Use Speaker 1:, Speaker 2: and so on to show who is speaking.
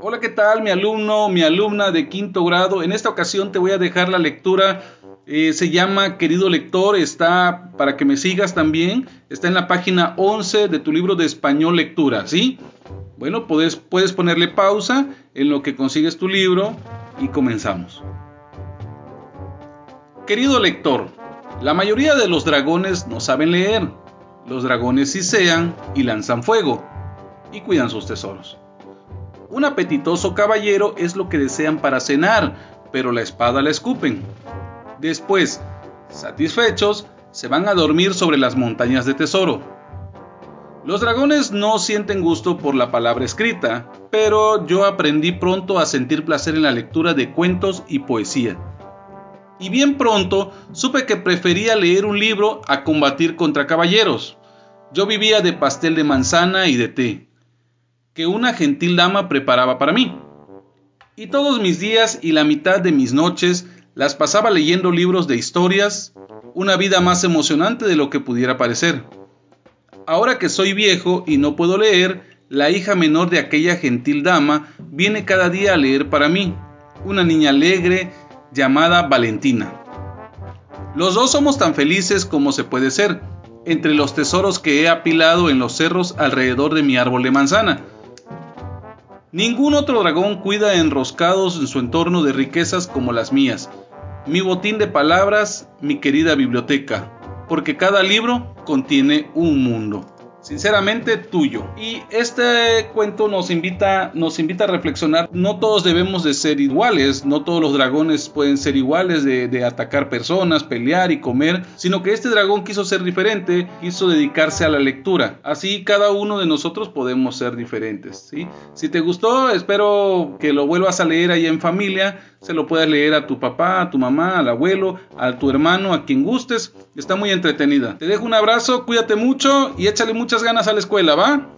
Speaker 1: Hola, ¿qué tal mi alumno, mi alumna de quinto grado? En esta ocasión te voy a dejar la lectura, eh, se llama Querido Lector, está para que me sigas también, está en la página 11 de tu libro de español lectura, ¿sí? Bueno, puedes, puedes ponerle pausa en lo que consigues tu libro y comenzamos. Querido lector, la mayoría de los dragones no saben leer. Los dragones sí sean y lanzan fuego y cuidan sus tesoros. Un apetitoso caballero es lo que desean para cenar, pero la espada la escupen. Después, satisfechos, se van a dormir sobre las montañas de tesoro. Los dragones no sienten gusto por la palabra escrita, pero yo aprendí pronto a sentir placer en la lectura de cuentos y poesía. Y bien pronto supe que prefería leer un libro a combatir contra caballeros. Yo vivía de pastel de manzana y de té que una gentil dama preparaba para mí. Y todos mis días y la mitad de mis noches las pasaba leyendo libros de historias, una vida más emocionante de lo que pudiera parecer. Ahora que soy viejo y no puedo leer, la hija menor de aquella gentil dama viene cada día a leer para mí, una niña alegre llamada Valentina. Los dos somos tan felices como se puede ser, entre los tesoros que he apilado en los cerros alrededor de mi árbol de manzana, Ningún otro dragón cuida enroscados en su entorno de riquezas como las mías. Mi botín de palabras, mi querida biblioteca, porque cada libro contiene un mundo sinceramente tuyo. Y este cuento nos invita, nos invita a reflexionar, no todos debemos de ser iguales, no todos los dragones pueden ser iguales de, atacar personas, pelear y comer, sino que este dragón quiso ser diferente, quiso dedicarse a la lectura. Así cada uno de nosotros podemos ser diferentes. ¿sí? Si te gustó, espero que lo vuelvas a leer ahí en familia, se lo puedas leer a tu papá, a tu mamá, al abuelo, a tu hermano, a quien gustes. Está muy entretenida. Te dejo un abrazo, cuídate mucho y échale muchas ganas a la escuela, ¿va?